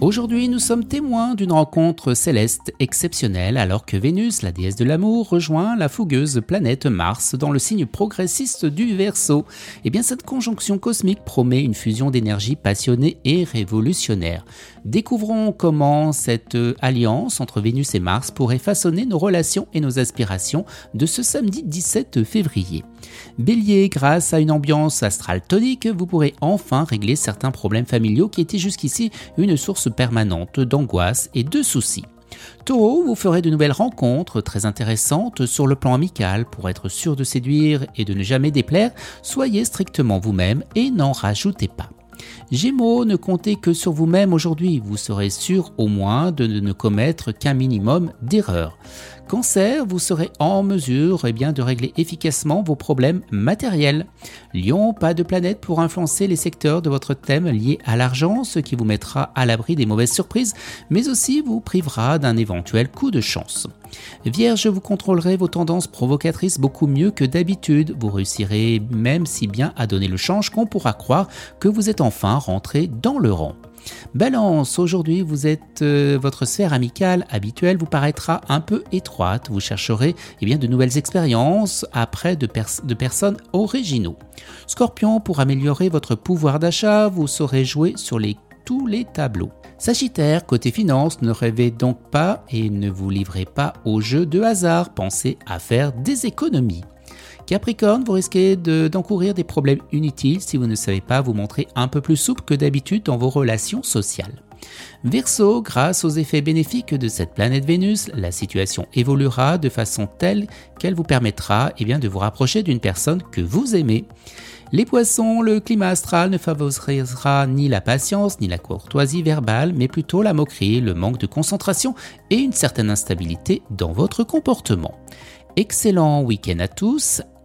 Aujourd'hui, nous sommes témoins d'une rencontre céleste exceptionnelle alors que Vénus, la déesse de l'amour, rejoint la fougueuse planète Mars dans le signe progressiste du Verseau. Et eh bien, cette conjonction cosmique promet une fusion d'énergie passionnée et révolutionnaire. Découvrons comment cette alliance entre Vénus et Mars pourrait façonner nos relations et nos aspirations de ce samedi 17 février. Bélier, grâce à une ambiance astrale tonique, vous pourrez enfin régler certains problèmes familiaux qui étaient jusqu'ici une source permanente d'angoisse et de soucis. Taureau, vous ferez de nouvelles rencontres très intéressantes sur le plan amical pour être sûr de séduire et de ne jamais déplaire. Soyez strictement vous-même et n'en rajoutez pas. Gémeaux, ne comptez que sur vous-même aujourd'hui, vous serez sûr au moins de ne commettre qu'un minimum d'erreurs. Cancer, vous serez en mesure eh bien, de régler efficacement vos problèmes matériels. Lion, pas de planète pour influencer les secteurs de votre thème liés à l'argent, ce qui vous mettra à l'abri des mauvaises surprises, mais aussi vous privera d'un éventuel coup de chance. Vierge, vous contrôlerez vos tendances provocatrices beaucoup mieux que d'habitude. Vous réussirez même si bien à donner le change qu'on pourra croire que vous êtes enfin rentré dans le rang. Balance, aujourd'hui vous êtes euh, votre sphère amicale habituelle vous paraîtra un peu étroite, vous chercherez eh bien, de nouvelles expériences après de, personnes originaux. Scorpion, pour améliorer votre pouvoir d'achat, vous saurez jouer sur tous les tableaux. Sagittaire, côté finance, ne rêvez donc pas et ne vous livrez pas au jeu de hasard, pensez à faire des économies. Capricorne, vous risquez d'encourir des problèmes inutiles si vous ne savez pas vous montrer un peu plus souple que d'habitude dans vos relations sociales. Verseau, grâce aux effets bénéfiques de cette planète Vénus, la situation évoluera de façon telle qu'elle vous permettra eh bien, de vous rapprocher d'une personne que vous aimez. Les poissons, le climat astral ne favorisera ni la patience ni la courtoisie verbale, mais plutôt la moquerie, le manque de concentration et une certaine instabilité dans votre comportement. Excellent week-end à tous